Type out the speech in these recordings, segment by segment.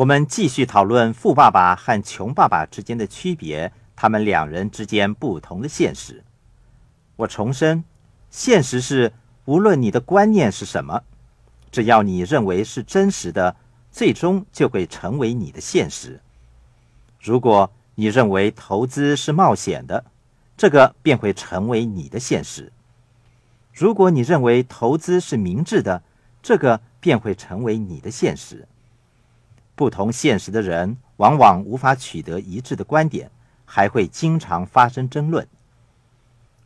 我们继续讨论富爸爸和穷爸爸之间的区别，他们两人之间不同的现实。我重申，现实是无论你的观念是什么，只要你认为是真实的，最终就会成为你的现实。如果你认为投资是冒险的，这个便会成为你的现实；如果你认为投资是明智的，这个便会成为你的现实。不同现实的人往往无法取得一致的观点，还会经常发生争论。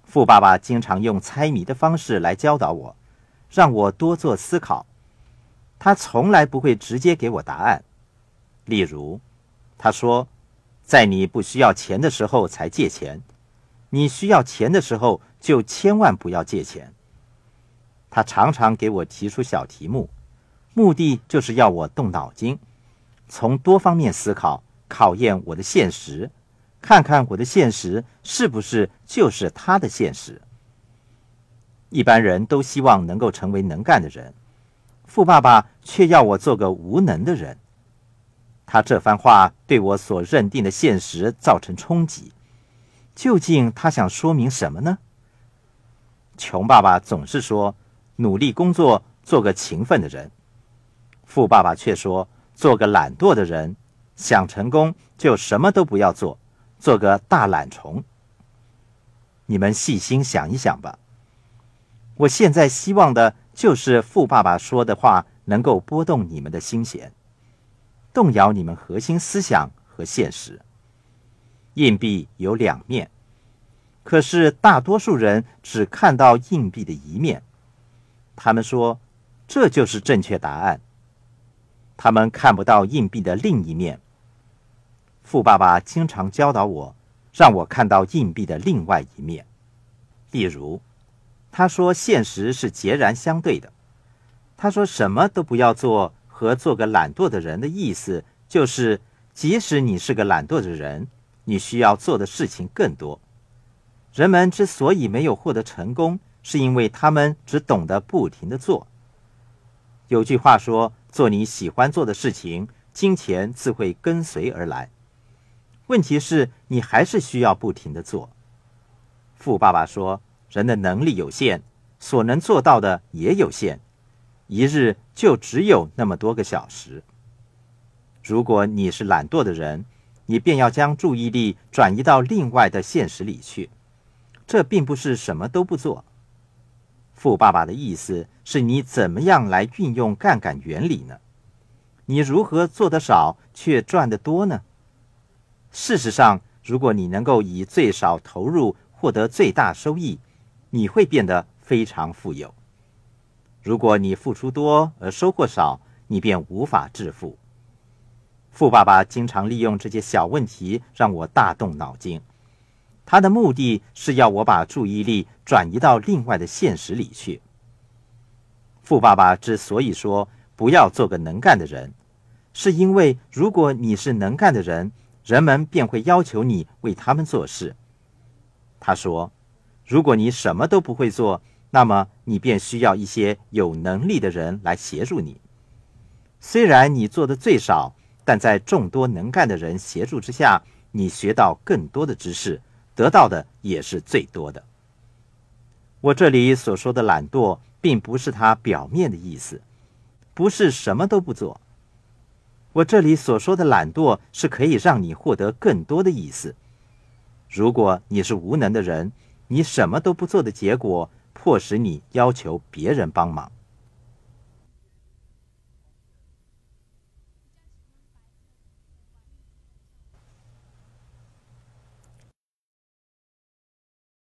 富爸爸经常用猜谜的方式来教导我，让我多做思考。他从来不会直接给我答案。例如，他说：“在你不需要钱的时候才借钱，你需要钱的时候就千万不要借钱。”他常常给我提出小题目，目的就是要我动脑筋。从多方面思考，考验我的现实，看看我的现实是不是就是他的现实。一般人都希望能够成为能干的人，富爸爸却要我做个无能的人。他这番话对我所认定的现实造成冲击。究竟他想说明什么呢？穷爸爸总是说努力工作，做个勤奋的人。富爸爸却说。做个懒惰的人，想成功就什么都不要做，做个大懒虫。你们细心想一想吧。我现在希望的就是富爸爸说的话能够拨动你们的心弦，动摇你们核心思想和现实。硬币有两面，可是大多数人只看到硬币的一面，他们说这就是正确答案。他们看不到硬币的另一面。富爸爸经常教导我，让我看到硬币的另外一面。例如，他说现实是截然相对的。他说什么都不要做和做个懒惰的人的意思，就是即使你是个懒惰的人，你需要做的事情更多。人们之所以没有获得成功，是因为他们只懂得不停的做。有句话说。做你喜欢做的事情，金钱自会跟随而来。问题是，你还是需要不停的做。富爸爸说：“人的能力有限，所能做到的也有限，一日就只有那么多个小时。如果你是懒惰的人，你便要将注意力转移到另外的现实里去。这并不是什么都不做。”富爸爸的意思是你怎么样来运用杠杆原理呢？你如何做得少却赚得多呢？事实上，如果你能够以最少投入获得最大收益，你会变得非常富有。如果你付出多而收获少，你便无法致富。富爸爸经常利用这些小问题让我大动脑筋。他的目的是要我把注意力转移到另外的现实里去。富爸爸之所以说不要做个能干的人，是因为如果你是能干的人，人们便会要求你为他们做事。他说，如果你什么都不会做，那么你便需要一些有能力的人来协助你。虽然你做的最少，但在众多能干的人协助之下，你学到更多的知识。得到的也是最多的。我这里所说的懒惰，并不是他表面的意思，不是什么都不做。我这里所说的懒惰，是可以让你获得更多的意思。如果你是无能的人，你什么都不做的结果，迫使你要求别人帮忙。